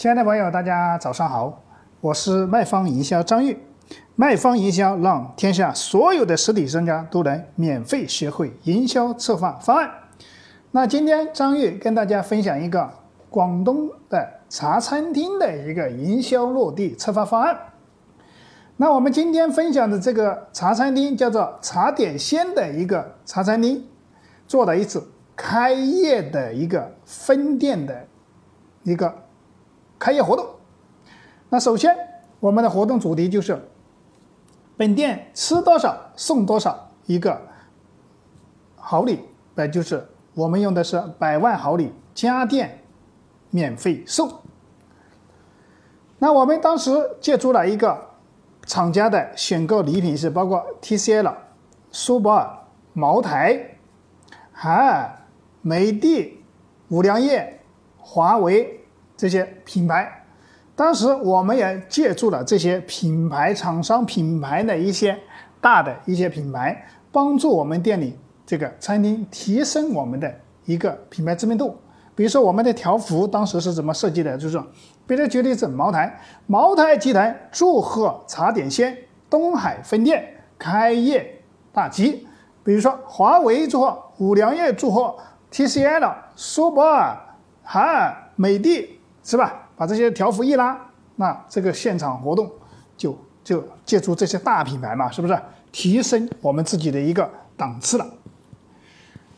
亲爱的朋友，大家早上好，我是卖方营销张玉。卖方营销让天下所有的实体商家都能免费学会营销策划方案。那今天张玉跟大家分享一个广东的茶餐厅的一个营销落地策划方案。那我们今天分享的这个茶餐厅叫做茶点仙的一个茶餐厅，做了一次开业的一个分店的一个开业活动。那首先我们的活动主题就是。本店吃多少送多少一个好礼，那就是我们用的是百万好礼家电免费送。那我们当时借助了一个厂家的选购礼品是包括 TCL、苏泊尔、茅台、海尔、美的、五粮液、华为这些品牌。当时我们也借助了这些品牌厂商品牌的一些大的一些品牌，帮助我们店里这个餐厅提升我们的一个品牌知名度。比如说我们的条幅当时是怎么设计的？就是，比如举例子，茅台，茅台集团祝贺茶点仙东海分店开业大吉。比如说华为祝贺，五粮液祝贺，TCL、苏泊尔、海尔、美的，是吧？把这些条幅一拉，那这个现场活动就就借助这些大品牌嘛，是不是提升我们自己的一个档次了？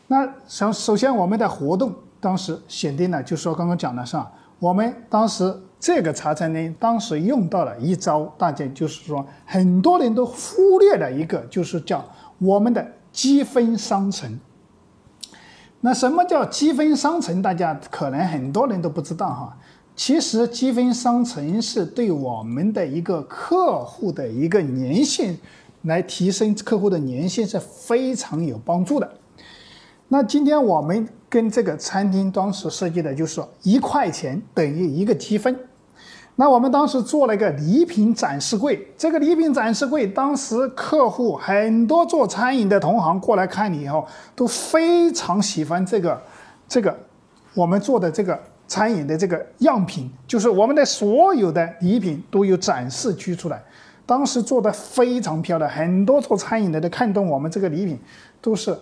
那首首先我们的活动当时选定了，就说刚刚讲的是吧？我们当时这个茶餐厅当时用到了一招，大家就是说很多人都忽略了一个，就是叫我们的积分商城。那什么叫积分商城？大家可能很多人都不知道哈。其实积分商城是对我们的一个客户的一个粘性，来提升客户的粘性是非常有帮助的。那今天我们跟这个餐厅当时设计的就是，一块钱等于一个积分。那我们当时做了一个礼品展示柜，这个礼品展示柜当时客户很多做餐饮的同行过来看你以后，都非常喜欢这个这个我们做的这个。餐饮的这个样品，就是我们的所有的礼品都有展示区出来，当时做的非常漂亮，很多做餐饮的都看中我们这个礼品，都是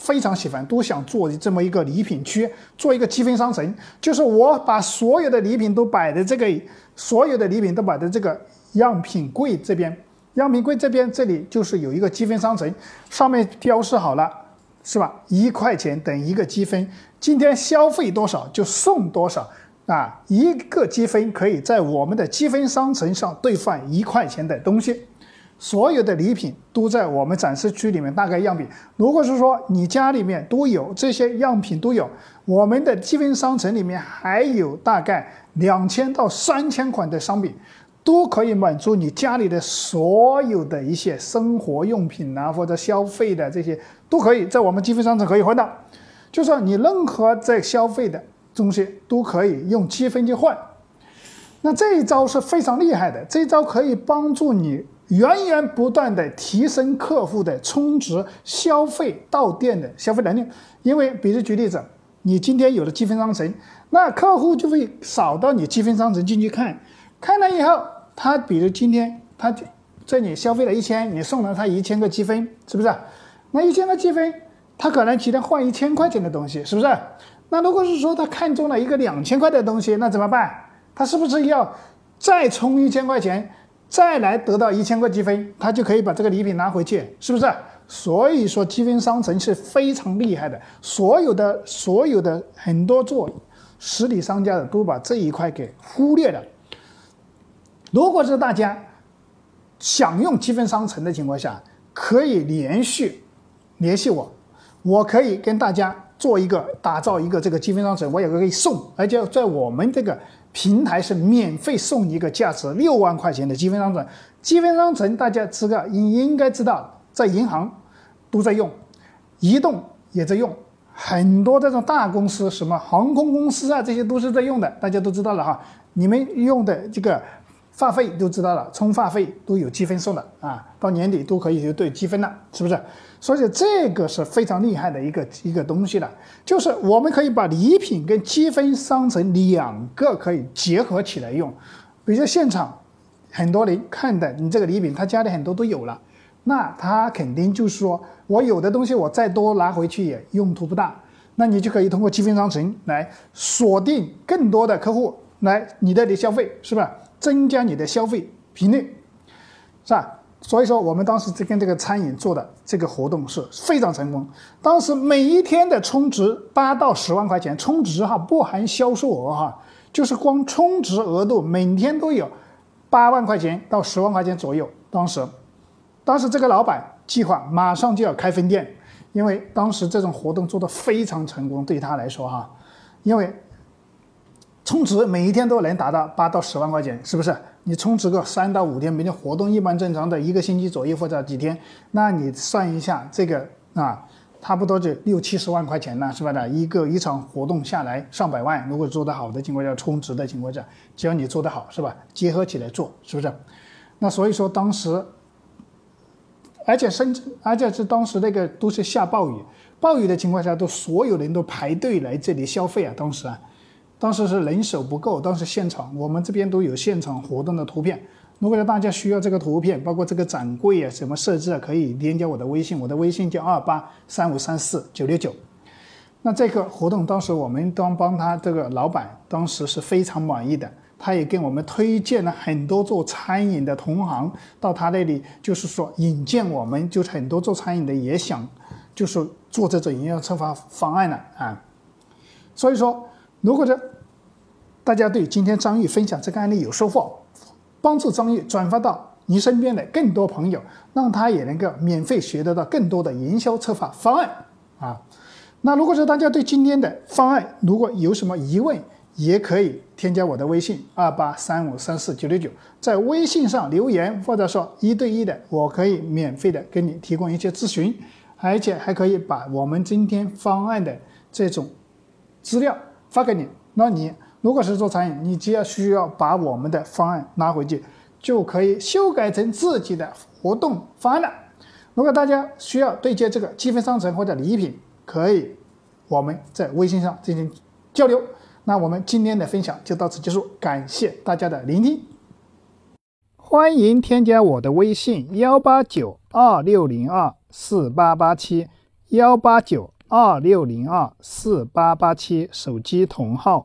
非常喜欢，都想做这么一个礼品区，做一个积分商城，就是我把所有的礼品都摆在这个，所有的礼品都摆在这个样品柜这边，样品柜这边这里就是有一个积分商城，上面标示好了。是吧？一块钱等一个积分，今天消费多少就送多少啊！一个积分可以在我们的积分商城上兑换一块钱的东西。所有的礼品都在我们展示区里面，大概样品。如果是说你家里面都有这些样品都有，我们的积分商城里面还有大概两千到三千款的商品。都可以满足你家里的所有的一些生活用品啊，或者消费的这些，都可以在我们积分商城可以换到。就说你任何在消费的东西都可以用积分去换。那这一招是非常厉害的，这一招可以帮助你源源不断的提升客户的充值消费到店的消费能力。因为，比如举例子，你今天有了积分商城，那客户就会扫到你积分商城进去看。看了以后，他比如今天他就在你消费了一千，你送了他一千个积分，是不是？那一千个积分，他可能今天换一千块钱的东西，是不是？那如果是说他看中了一个两千块的东西，那怎么办？他是不是要再充一千块钱，再来得到一千个积分，他就可以把这个礼品拿回去，是不是？所以说积分商城是非常厉害的，所有的所有的很多做实体商家的都把这一块给忽略了。如果是大家想用积分商城的情况下，可以连续联系我，我可以跟大家做一个打造一个这个积分商城，我也可以送，而且在我们这个平台是免费送一个价值六万块钱的积分商城。积分商城大家知道应应该知道，在银行都在用，移动也在用，很多这种大公司，什么航空公司啊，这些都是在用的，大家都知道了哈。你们用的这个。话费都知道了，充话费都有积分送的啊，到年底都可以就兑积分了，是不是？所以这个是非常厉害的一个一个东西了，就是我们可以把礼品跟积分商城两个可以结合起来用。比如现场很多人看的你这个礼品，他家里很多都有了，那他肯定就是说我有的东西我再多拿回去也用途不大，那你就可以通过积分商城来锁定更多的客户来你这里消费，是吧？增加你的消费频率，是吧？所以说，我们当时在跟这个餐饮做的这个活动是非常成功。当时每一天的充值八到十万块钱，充值哈不含销售额哈，就是光充值额度每天都有八万块钱到十万块钱左右。当时，当时这个老板计划马上就要开分店，因为当时这种活动做的非常成功，对他来说哈，因为。充值每一天都能达到八到十万块钱，是不是？你充值个三到五天，每天活动一般正常的一个星期左右或者几天，那你算一下这个啊，差不多就六七十万块钱呢，是吧的？一个一场活动下来上百万，如果做得好的情况下，充值的情况下，只要你做得好，是吧？结合起来做，是不是？那所以说当时，而且深圳，而且是当时那个都是下暴雨，暴雨的情况下，都所有人都排队来这里消费啊，当时啊。当时是人手不够，当时现场我们这边都有现场活动的图片。如果说大家需要这个图片，包括这个展柜啊，什么设置啊，可以添加我的微信，我的微信叫二八三五三四九六九。那这个活动当时我们当帮他这个老板，当时是非常满意的，他也给我们推荐了很多做餐饮的同行到他那里，就是说引荐我们，就是很多做餐饮的也想，就是做这种营销策划方案了啊。所以说。如果说大家对今天张玉分享这个案例有收获，帮助张玉转发到你身边的更多朋友，让他也能够免费学得到更多的营销策划方案啊。那如果说大家对今天的方案如果有什么疑问，也可以添加我的微信二八三五三四九六九，在微信上留言，或者说一对一的，我可以免费的给你提供一些咨询，而且还可以把我们今天方案的这种资料。发给你，那你如果是做餐饮，你只要需要把我们的方案拿回去，就可以修改成自己的活动方案了。如果大家需要对接这个积分商城或者礼品，可以我们在微信上进行交流。那我们今天的分享就到此结束，感谢大家的聆听。欢迎添加我的微信幺八九二六零二四八八七幺八九。二六零二四八八七手机同号。